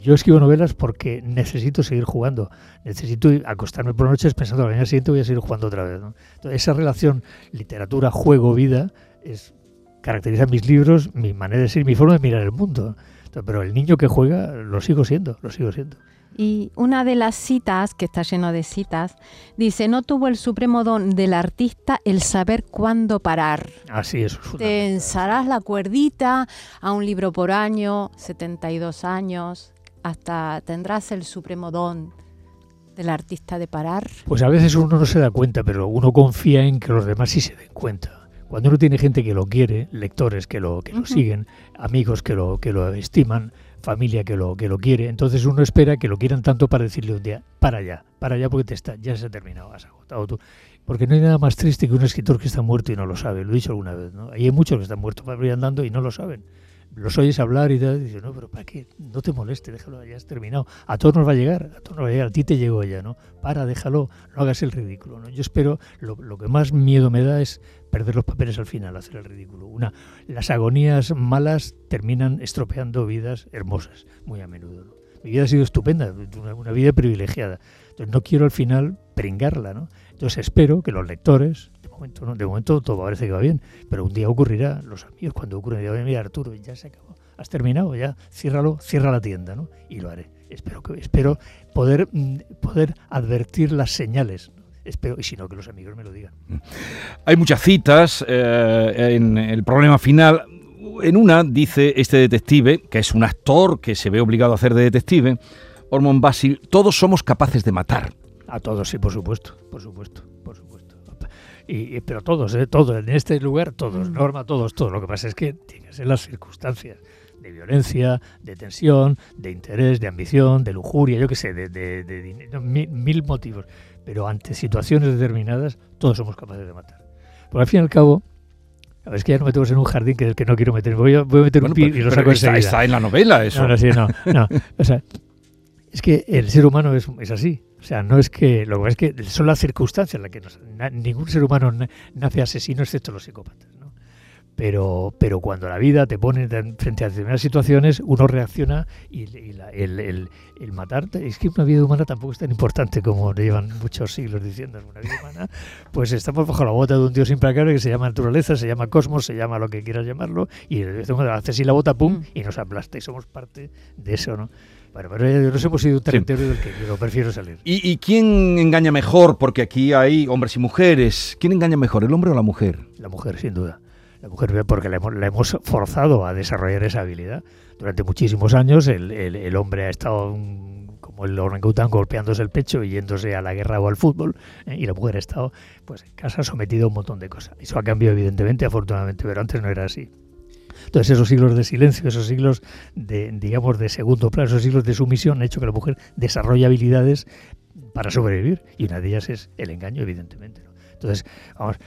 Yo escribo novelas porque necesito seguir jugando. Necesito acostarme por noches pensando que la mañana siguiente voy a seguir jugando otra vez. Entonces, esa relación literatura, juego, vida es caracteriza mis libros, mi manera de ser, mi forma de mirar el mundo. Pero el niño que juega lo sigo siendo, lo sigo siendo. Y una de las citas, que está lleno de citas, dice, no tuvo el supremo don del artista el saber cuándo parar. Así es. Te fundamental. ensarás la cuerdita a un libro por año, 72 años, hasta tendrás el supremo don del artista de parar. Pues a veces uno no se da cuenta, pero uno confía en que los demás sí se den cuenta. Cuando uno tiene gente que lo quiere, lectores que lo, que lo siguen, amigos que lo, que lo estiman, familia que lo, que lo quiere, entonces uno espera que lo quieran tanto para decirle un día, para allá, para allá porque te está, ya se ha terminado, has agotado tú. Porque no hay nada más triste que un escritor que está muerto y no lo sabe, lo he dicho alguna vez, ¿no? Hay muchos que están muertos por ahí andando y no lo saben. Los oyes hablar y tal, y dices, no, pero ¿para qué? No te moleste, déjalo, ya has terminado. A todos nos va a llegar, a todos nos va a llegar, a ti te llegó ya, ¿no? Para, déjalo, no hagas el ridículo, ¿no? Yo espero, lo, que más miedo me da es perder los papeles al final, hacer el ridículo. Una, las agonías malas terminan estropeando vidas hermosas, muy a menudo. Mi vida ha sido estupenda, una, una vida privilegiada. Entonces no quiero al final pringarla, ¿no? Entonces espero que los lectores, momento, ¿no? de momento todo parece que va bien, pero un día ocurrirá, los amigos cuando ocurra, dirán, mira Arturo, ya se acabó, has terminado, ya, ciérralo, cierra la tienda, ¿no? Y lo haré. Espero que espero poder mm, poder advertir las señales. Espero, y si no, que los amigos me lo digan. Hay muchas citas eh, en el problema final. En una dice este detective, que es un actor que se ve obligado a hacer de detective, Ormond Basil, todos somos capaces de matar. A todos, sí, por supuesto, por supuesto. Y, pero todos, ¿eh? todos, en este lugar, todos, Mm. Norma, todos, todos. Lo que pasa es que tienen que ser las circunstancias de violencia, de tensión, de interés, de ambición, de lujuria, yo qué sé, de, de, de dinero, mil, mil motivos. Pero ante situaciones determinadas, todos somos capaces de matar. Porque al fin y al cabo, a ver, es que ya no metemos en un jardín que, que no quiero meter. Voy a, voy a meter Bueno, un pi pero- y lo saco está, enseguida. está en la novela eso. No, no, sí, no, no. O sea, es que el ser humano es, es así. O sea, no es que. Lo que pasa es que son las circunstancias las que nos. na- ningún ser humano na- nace asesino excepto los psicópatas, ¿no? Pero, pero cuando la vida te pone frente a determinadas situaciones, uno reacciona y, y la- el, el- el matar. Es que una vida humana tampoco es tan importante como llevan muchos siglos diciendo. Una vida humana, pues estamos bajo la bota de un Dios implacable que se llama naturaleza, se llama cosmos, se llama lo que quieras llamarlo, y de vez en cuando hace así la bota, pum, Mm. y nos aplasta, y somos parte de eso, ¿no? Bueno, pero ya nos hemos ido un territorio del que yo prefiero salir. ¿Y, y quién engaña mejor? Porque aquí hay hombres y mujeres. ¿Quién engaña mejor, el hombre o la mujer? La mujer, sin duda. La mujer, porque la hemos, la hemos forzado a desarrollar esa habilidad. Durante muchísimos años el, el- el hombre ha estado mm, como el orangután golpeándose el pecho y yéndose a la guerra o al fútbol, ¿eh? y la mujer ha estado pues en casa sometida a un montón de cosas. Eso ha cambiado evidentemente, afortunadamente, pero antes no era así. Entonces esos siglos de silencio, esos siglos de, digamos, de segundo plano, esos siglos de sumisión han hecho que la mujer desarrolle habilidades para sobrevivir y una de ellas es el engaño, evidentemente. Entonces, vamos,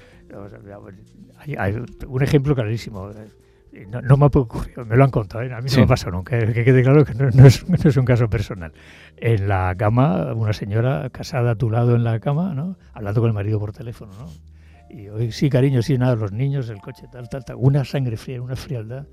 hay, un ejemplo clarísimo. No, me ha ocurrido, me lo han contado, ¿eh? a mí no me ha pasado nunca, que quede claro que no, es, no, es, un caso personal. En la cama, una señora casada a tu lado en la cama, ¿no? hablando con el marido por teléfono, ¿no? Y hoy sí, cariño, sí, nada, los niños, el coche, tal, tal, tal. Una sangre fría, una frialdad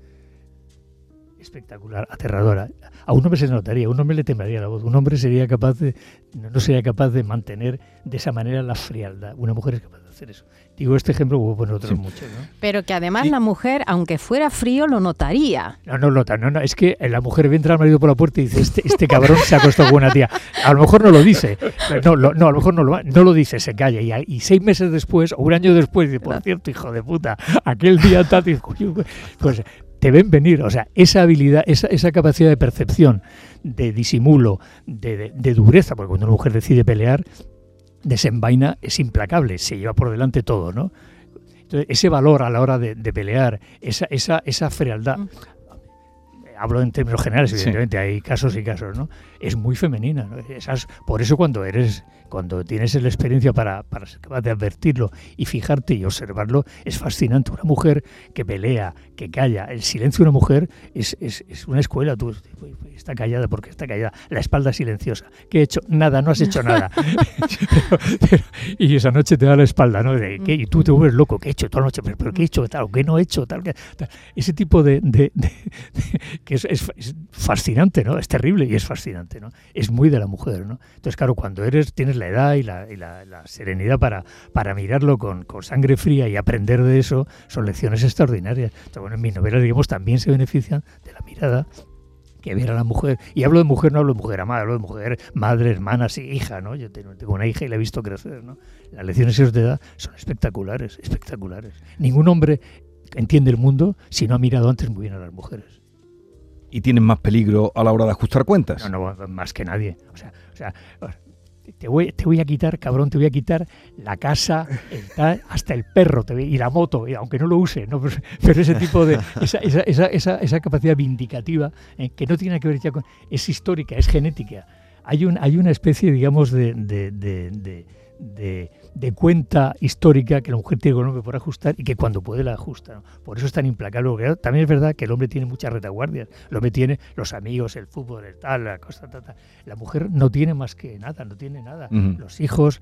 espectacular, aterradora. A un hombre se notaría, a un hombre le temblaría la voz, un hombre sería capaz de, no sería capaz de mantener de esa manera la frialdad. Una mujer es capaz hacer eso. Digo este ejemplo, hubo poner otros muchos. ¿no? Pero que además la mujer, aunque fuera frío, lo notaría. No, no nota, no, no, es que la mujer ve entrar al marido por la puerta y dice, este, este cabrón se ha acostado con una tía. A lo mejor no lo dice, no, no a lo mejor no lo, no lo dice, se calla. Y, y, seis meses después, o un año después, dice, por cierto, hijo de puta, aquel día tal, pues te ven venir. O sea, esa habilidad, esa, esa capacidad de percepción, de disimulo, de, de, dureza, porque cuando una mujer decide pelear, desenvaina, es implacable, se lleva por delante todo, ¿no? Entonces, ese valor a la hora de, de pelear, esa, esa, esa frialdad, mm. hablo en términos generales, evidentemente, hay casos y casos, ¿no? Es muy femenina, ¿no? Esas, por eso cuando eres cuando tienes la experiencia para, para ser capaz de advertirlo y fijarte y observarlo, es fascinante. Una mujer que pelea, que calla. El silencio de una mujer es, es, es una escuela. Tú está callada porque está callada. La espalda silenciosa. ¿Qué he hecho? Nada, no has hecho nada. y esa noche te da la espalda, ¿no? De, ¿qué? Y tú te vuelves loco. ¿Qué he hecho toda la noche? ¿Pero, qué he hecho? Tal, ¿Qué no he hecho? Tal, Ese tipo de... de, que es, es, fascinante, ¿no? Es terrible y es fascinante, ¿no? Es muy de la mujer, ¿no? Entonces, claro, cuando eres, tienes la edad y la, serenidad para, mirarlo con, sangre fría y aprender de eso, son lecciones extraordinarias. bueno, en mis novelas, digamos, también se benefician de la mirada que ver a la mujer. Y hablo de mujer, no hablo de mujer amada, hablo de mujer, madre, hermana, hija, ¿no? Yo tengo, una hija y la he visto crecer, ¿no? Las lecciones de edad son espectaculares, espectaculares. Ningún hombre entiende el mundo si no ha mirado antes muy bien a las mujeres. ¿Y tienen más peligro a la hora de ajustar cuentas? No, no, más que nadie. O sea, o sea te voy, a quitar, cabrón, te voy a quitar la casa, hasta el perro y la moto, aunque no lo use, ¿no? Pero, ese tipo de, esa, esa, esa, capacidad vindicativa, eh, que no tiene que ver ya con, es histórica, es genética. Hay, un, hay una especie, digamos, de cuenta histórica que la mujer tiene con el hombre por ajustar y que cuando puede la ajusta. Por eso es tan implacable. también es verdad que el hombre tiene muchas retaguardias. El hombre tiene los amigos, el fútbol, el tal, la cosa, tal, tal. La mujer no tiene más que nada, no tiene nada. Los hijos,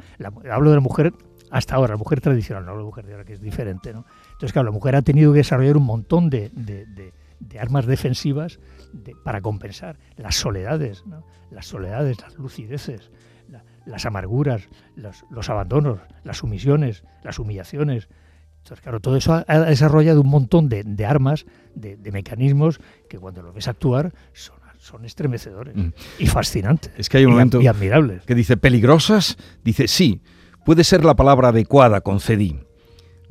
hablo de la mujer hasta ahora, la mujer tradicional, no la mujer de ahora que es diferente. ¿no? Entonces, claro, la mujer ha tenido que desarrollar un montón de, de, de, armas defensivas para compensar las soledades, ¿no? las soledades, las lucideces las amarguras, los, abandonos, las sumisiones, las humillaciones. Entonces, claro, todo eso ha, desarrollado un montón de, armas, de, mecanismos que cuando lo ves actuar son, son estremecedores mm. y fascinantes. Es que hay un momento y admirables. que dice peligrosas, dice sí, puede ser la palabra adecuada, concedí.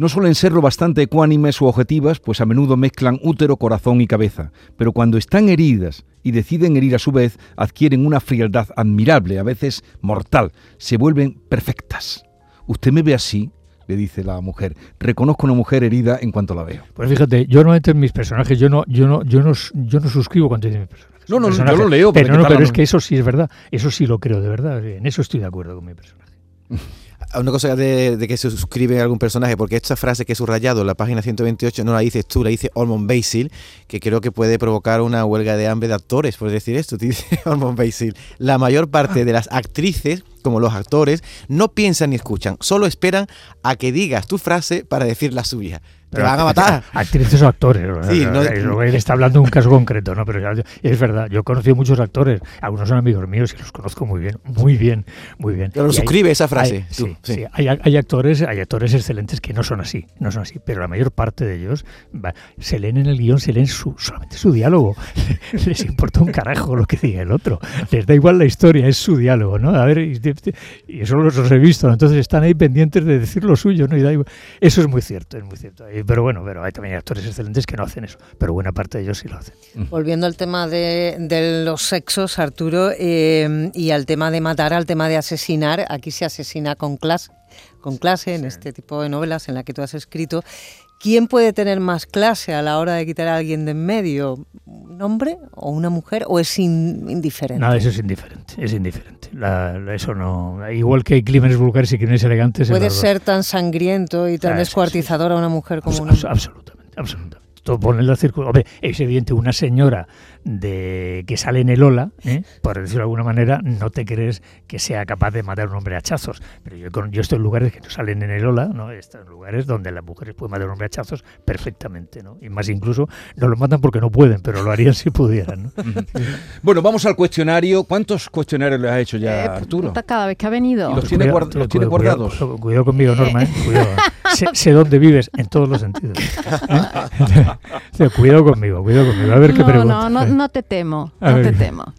No suelen serlo bastante ecuánimes u objetivas, pues a menudo mezclan útero, corazón y cabeza, pero cuando están heridas y deciden herir a su vez, adquieren una frialdad admirable, a veces mortal, se vuelven perfectas. ¿Usted me ve así? le dice la mujer. Reconozco una mujer herida en cuanto la veo. Pues fíjate, yo normalmente en mis personajes, yo no, yo no, yo no, yo no suscribo cuando dice mis personajes. No, no, yo lo leo. Pero, no, pero es que eso sí es verdad. Eso sí lo creo de verdad. En eso estoy de acuerdo con mi personaje. una cosa de, que se suscribe a algún personaje, porque esta frase que he subrayado en la página 128 no la dices tú, la dice Ormond Basil, que creo que puede provocar una huelga de hambre de actores, por decir esto, te dice Ormond Basil. La mayor parte de las actrices, como los actores, no piensan ni escuchan, solo esperan a que digas tu frase para decir la suya. Te van a matar. Actrices o actores. Sí, no, él está hablando de un caso concreto, ¿no? Pero es verdad, yo he conocido muchos actores, algunos son amigos míos y los conozco muy bien, muy bien, muy bien. Pero suscribe esa frase. sí, sí. Hay, hay, actores, hay actores excelentes que no son así, no son así, pero la mayor parte de ellos se leen en el guion, se leen su, solamente su diálogo. Les importa un carajo lo que diga el otro. Les da igual la historia, es su diálogo, ¿no? A ver, y, eso los, he visto, entonces están ahí pendientes de decir lo suyo, ¿no? Y da Eso es muy cierto, es muy cierto pero bueno, pero hay también actores excelentes que no hacen eso, pero buena parte de ellos sí lo hacen. Volviendo al tema de, los sexos, Arturo, eh, y al tema de matar, al tema de asesinar, aquí se asesina con clase, con clase en este tipo de novelas en la que tú has escrito. ¿Quién puede tener más clase a la hora de quitar a alguien de en medio? ¿Un hombre o una mujer? ¿O es in- indiferente? Nada, eso es indiferente, es indiferente. La- la- eso no, igual que hay crímenes vulgares y crímenes elegantes. ¿Puede ser tan sangriento y tan Ah, sí, descuartizador a una mujer como Abs- un abs- absolutamente, absolutamente. Todo pone la Hombre, es evidente, una señora de que sale en el Ola, ¿eh? por decirlo de alguna manera, no te crees que sea capaz de matar a un hombre a hachazos. Pero yo, con- yo estoy en lugares que no salen en el Ola, ¿no? Estoy en lugares donde las mujeres pueden matar a un hombre a hachazos perfectamente, ¿no? Y más incluso no lo matan porque no pueden, pero lo harían si pudieran, ¿no? Bueno, vamos al cuestionario. ¿Cuántos cuestionarios le has hecho ya, Eh, Arturo? Cada vez que ha venido. ¿Y los tiene, Cuidado, guard- los tiene cuidado, guardados? Cuidado, cuidado conmigo, Norma, ¿eh? Cuidado. Sé, sé dónde vives en todos los sentidos. ¿eh? O sea, cuidado conmigo, cuidado conmigo. A ver qué no, pregunta. no, no, no te temo, A no ver. te temo.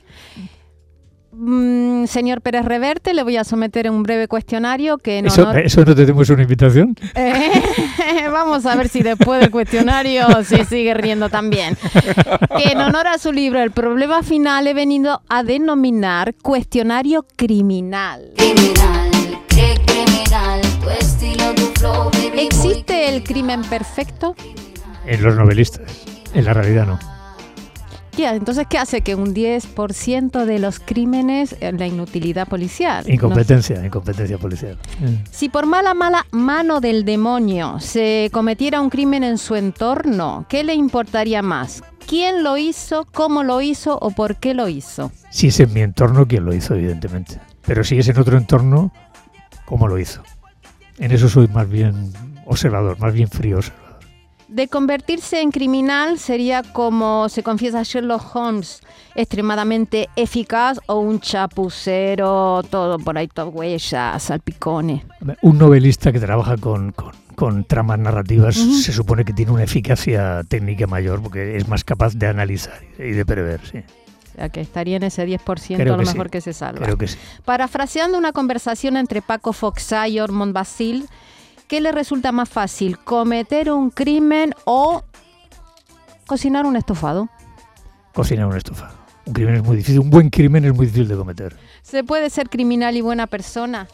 Mm, señor Pérez Reverte, le voy a someter un breve cuestionario que en ¿Eso, honor- ¿Eso no te tenemos una invitación? Eh, vamos a ver si después del cuestionario se sigue riendo también. Que en honor a su libro El problema final he venido a denominar cuestionario criminal. Criminal, qué criminal, tu estilo, tu flow, baby, ¿Existe el crimen perfecto? En los novelistas. En la realidad no. Entonces, ¿qué hace que un 10% de los crímenes eh, la inutilidad policial? No Incompetencia, incompetencia policial. Si por mala, mala mano del demonio se cometiera un crimen en su entorno, ¿qué le importaría más? ¿Quién lo hizo, cómo lo hizo o por qué lo hizo? Si es en mi entorno, quien lo hizo, evidentemente. Pero si es en otro entorno, ¿cómo lo hizo? En eso soy más bien observador, más bien frío observador. De convertirse en criminal sería como se confiesa Sherlock Holmes, extremadamente eficaz o un chapucero, todo por ahí, todo huellas, salpicones. Un novelista que trabaja con, con- con tramas narrativas Ujú. se supone que tiene una eficacia técnica mayor porque es más capaz de analizar y de prever, sí. O sea, que estaría en ese 10% Creo a lo que sí. mejor que se salva. Creo que sí. Parafraseando una conversación entre Paco Foxá y Ormond Basil, ¿qué le resulta más fácil, cometer un crimen o cocinar un estofado? Cocinar un estofado. Un crimen es muy difícil, un buen crimen es muy difícil de cometer. ¿Se puede ser criminal y buena persona?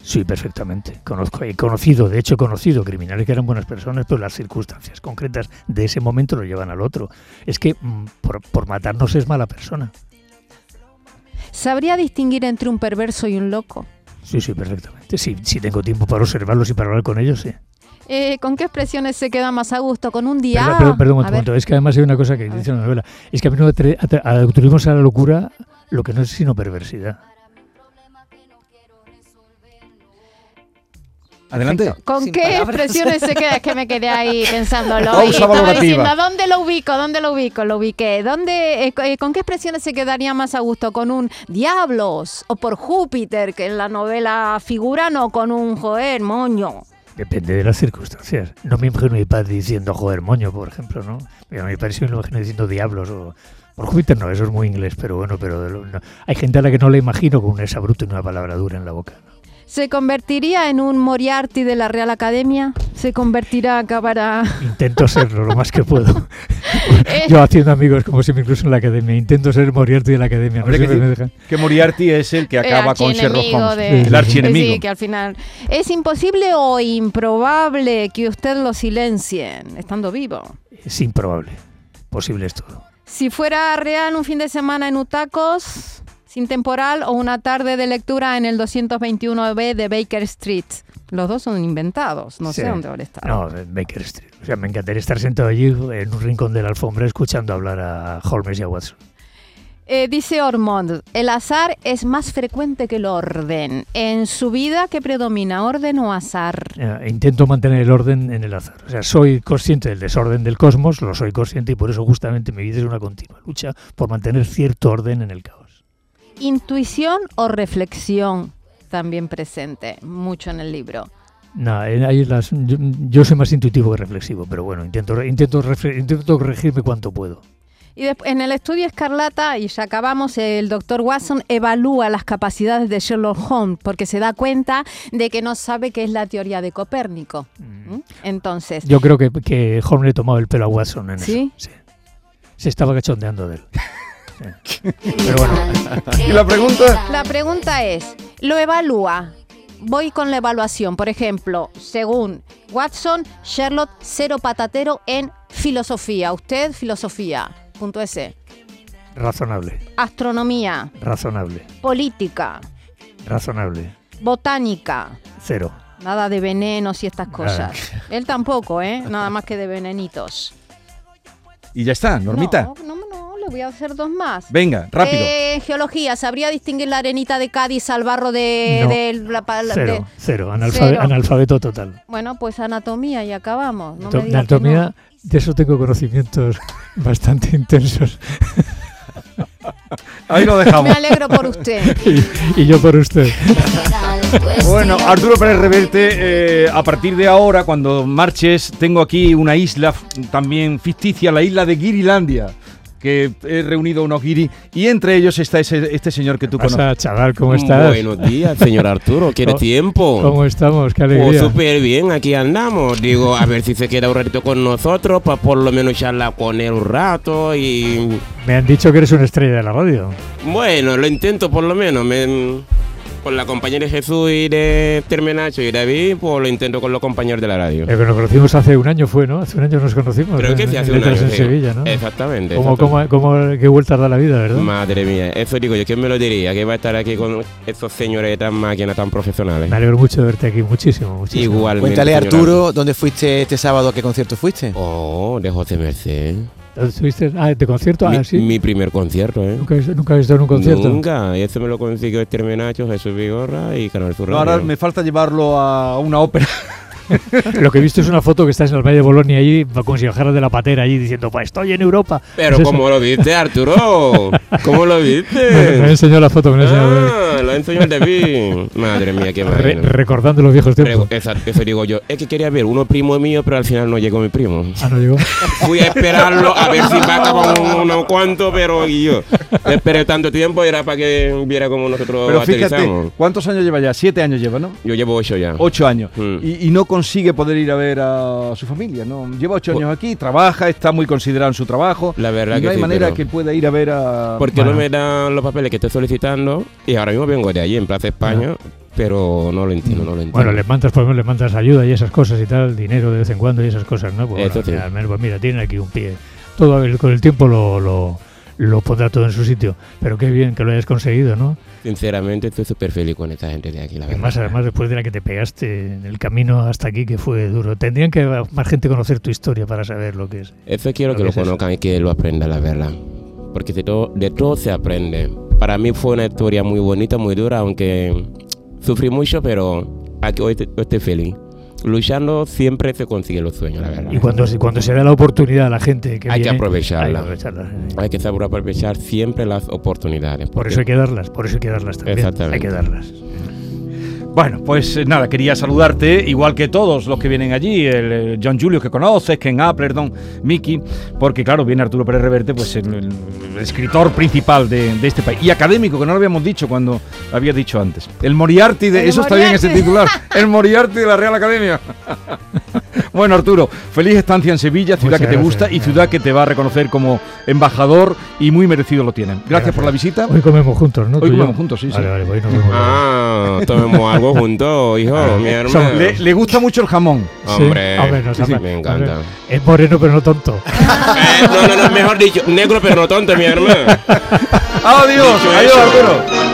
Sí, perfectamente. Conozco, he conocido, de hecho he conocido criminales que eran buenas personas, pero las circunstancias concretas de ese momento lo llevan al otro. Es que mm, por, por matarnos es mala persona. ¿Sabría distinguir entre un perverso y un loco? Sí, sí, perfectamente. Sí, si tengo tiempo para observarlos y para hablar con ellos, sí. Eh, ¿Con qué expresiones se queda más a gusto? ¿Con un día? perdón, perdón, un A ver, momento. Es que además hay una cosa que A dice la novela. Es que a atre- atribuimos a la locura lo que no es sino perversidad. Adelante. ¿Con Sin qué palabras. expresiones se queda? Es que me quedé ahí pensándolo. Pausa y estaba valorativa. diciendo, ¿dónde lo ubico? ¿Dónde lo ubico? Lo ubiqué. ¿Dónde, eh, eh, ¿Con qué expresiones se quedaría más a gusto? ¿Con un diablos? ¿O por Júpiter, que en la novela figuran? ¿O con un joder, moño? Depende de las circunstancias. No me imagino a mi padre diciendo joder moño, por ejemplo, ¿no? Pero a mi padre sí me lo imagino diciendo diablos o... Por Júpiter no, eso es muy inglés, pero bueno, pero de lo- no. hay gente a la que no le imagino con un exabruto y una palabra dura en la boca. ¿no? ¿Se convertiría en un Moriarty de la Real Academia? ¿Se convertirá, acabará...? Intento serlo lo más que puedo. Eh, Yo haciendo amigos como si me incluso en la academia. Intento ser Moriarty de la academia. No que me dejan. Que Moriarty es el que acaba con Sherlock archienemigo Holmes. de- El archienemigo. Sí, que al final... ¿Es imposible o improbable que usted lo silencien estando vivo? Es improbable. Posible es todo. Si fuera real un fin de semana en Utacos, sin temporal, o una tarde de lectura en el 221B de Baker Street. Los dos son inventados, no Sí. sé dónde habrá estado. No, en Baker Street. O sea, me encantaría estar sentado allí en un rincón de la alfombra escuchando hablar a Holmes y a Watson. Eh, dice Ormond, el azar es más frecuente que el orden. En su vida, ¿qué predomina, orden o azar? Eh, intento mantener el orden en el azar. O sea, soy consciente del desorden del cosmos, lo soy consciente y por eso justamente mi vida es una continua lucha por mantener cierto orden en el caos. Intuición o reflexión, también presente, mucho en el libro. Ahí las- yo, yo soy más intuitivo que reflexivo, pero bueno, intento, intento, refle- intento corregirme cuanto puedo. Y en el estudio Escarlata, y ya acabamos, el doctor Watson evalúa las capacidades de Sherlock Holmes porque se da cuenta de que no sabe qué es la teoría de Copérnico. ¿Mm? Entonces, Yo creo que, que Holmes le tomaba el pelo a Watson en ¿Sí? eso. Sí. Se estaba cachondeando de él. Pero bueno, ¿Y la pregunta? la pregunta es, ¿lo evalúa voy con la evaluación. Por ejemplo, según Watson, Sherlock, cero patatero en filosofía. Usted, filosofía. Punto S. Razonable, Astronomía, razonable, política, razonable. botánica. Cero. Nada de venenos y estas cosas. Él tampoco, ¿eh? Nada más que de venenitos. Y ya está, Normita. No, no, no, le voy a hacer dos más. Venga, rápido. Eh, geología, ¿sabría distinguir la arenita de Cádiz al barro de... No. de la pa- la- Cero, de- cero. Analfabe- Cero. Analfabeto total. Bueno, pues anatomía y acabamos. No me anatomía, no. de eso tengo conocimientos bastante intensos. Ahí lo Me dejamos. alegro por usted. y, y yo por usted. Bueno, Arturo Pérez Reverte, eh, a partir de ahora, cuando marches, tengo aquí una isla también ficticia, la isla de Girilandia, que he reunido unos guiri, y entre ellos está ese, este señor que tú Pasa, conoces. chaval, ¿cómo estás? Buenos días, señor Arturo. ¿Quiere ¿Cómo- tiempo? ¿Cómo estamos? Qué alegría. súper bien, aquí andamos. Digo, a ver si se queda un ratito con nosotros para por lo menos charlar con él un rato y... Me han dicho que eres una estrella de la radio. Bueno, lo intento por lo menos. Me- con la compañera de Jesús y de Termenacho y David, pues lo intento con los compañeros de la radio. Eh, que nos conocimos hace un año fue, ¿no? Hace un año nos conocimos. Creo que sí, hace un año. en sí. Sevilla, ¿no? Exactamente. ¿Cómo, exactamente. cómo, cómo- qué vueltas da la vida, ¿verdad? Madre mía, eso digo yo, ¿quién me lo diría? Que va a estar aquí con esos señores tan máquinas, tan profesionales. Me alegro mucho de verte aquí, muchísimo, muchísimo. Igualmente. Cuéntale, Arturo, ¿dónde fuiste este sábado? ¿A qué concierto fuiste? Oh, de José Merced. ¿Estuviste? Ah, ¿de concierto? mi, Ah, sí. mi primer concierto, ¿eh? ¿Nunca, has- nunca has estado en un concierto? Nunca. Y eso me lo consiguió Esther Menacho, Jesús Vigorra y Canal Sur No, ahora me falta llevarlo a una ópera. Lo que he visto es una foto que estás en el Valle de Bolonia allí, como si bajaras de la patera allí diciendo, pues estoy en Europa. Pero Pues eso. ¿cómo lo viste, Arturo? ¿Cómo lo Me, me viste? enseñó la foto, me la enseñó Ah, lo enseñó el David. Madre mía, qué Re- madre. recordando los viejos tiempos. Exacto, eso digo yo. Es que quería ver uno primo mío, pero al final no llegó mi primo. Ah, no llegó. Fui a esperarlo a ver si va con unos cuantos, pero y yo esperé tanto tiempo era para que viera cómo nosotros Pero fíjate, aterrizamos. ¿cuántos años lleva ya? Siete años lleva, ¿no? Yo llevo ocho ya. Ocho años. Mm. Y, y no consigue poder ir a ver a su familia, ¿no? Lleva ocho años aquí, trabaja, está muy considerado en su trabajo. La verdad y que no hay sí, manera pero- que pueda ir a ver a... Porque Bueno. no me dan los papeles que estoy solicitando y ahora mismo vengo de allí, en Plaza España, pero no lo entiendo, no lo entiendo. Bueno, le mandas, por ejemplo, le mandas ayuda y esas cosas y tal, dinero de vez en cuando y esas cosas, ¿no? Pues, bueno, sí. al menos, pues mira, tienen aquí un pie. Todo el- con el tiempo lo, lo, lo pondrá todo en su sitio. Pero qué bien que lo hayas conseguido, ¿no? Sinceramente estoy súper feliz con esta gente de aquí, la verdad. Además, además, después de la que te pegaste en el camino hasta aquí, que fue duro. Tendrían que más gente conocer tu historia para saber lo que es. Eso quiero Lo que que lo conozcan y que lo aprendan, la verdad. Porque de todo, de todo se aprende. Para mí fue una historia muy bonita, muy dura, aunque sufrí mucho, pero aquí hoy estoy feliz. Luchando siempre se consigue los sueños, la verdad. Y cuando, se- cuando se da la oportunidad a la gente que Hay que aprovecharla. hay que aprovecharla. Hay que saber aprovechar siempre las oportunidades. Por eso hay que darlas, por eso hay que darlas también. Exactamente. Hay que darlas. Bueno, pues eh, nada, quería saludarte, igual que todos los que vienen allí, el, John Julio que conoces, Ken Appleton, Mickey, porque claro, viene Arturo Pérez Reverte, pues el, el- el escritor principal de, de este país, y académico, que no lo habíamos dicho cuando lo había dicho antes. El Moriarty de... Eso está bien ese titular, el Moriarty de la Real Academia. bueno, Arturo, feliz estancia en Sevilla, ciudad Muchas que te gracias. gusta y ciudad que te va a reconocer como embajador y muy merecido lo tienen. Gracias, por la visita. Hoy comemos juntos, ¿no? Hoy yo. comemos juntos, sí, sí. Vale, vale, hoy nos vemos. Ah, tomemos algo juntos, hijo, mi hermano. Le, le gusta mucho el jamón. Sí, Hombre, hombre, nos sí, me encanta. Es moreno, pero no tonto. Eh, no, no, no, mejor dicho, negro pero no tonto, mi hermano. Adiós, adiós. Arturo.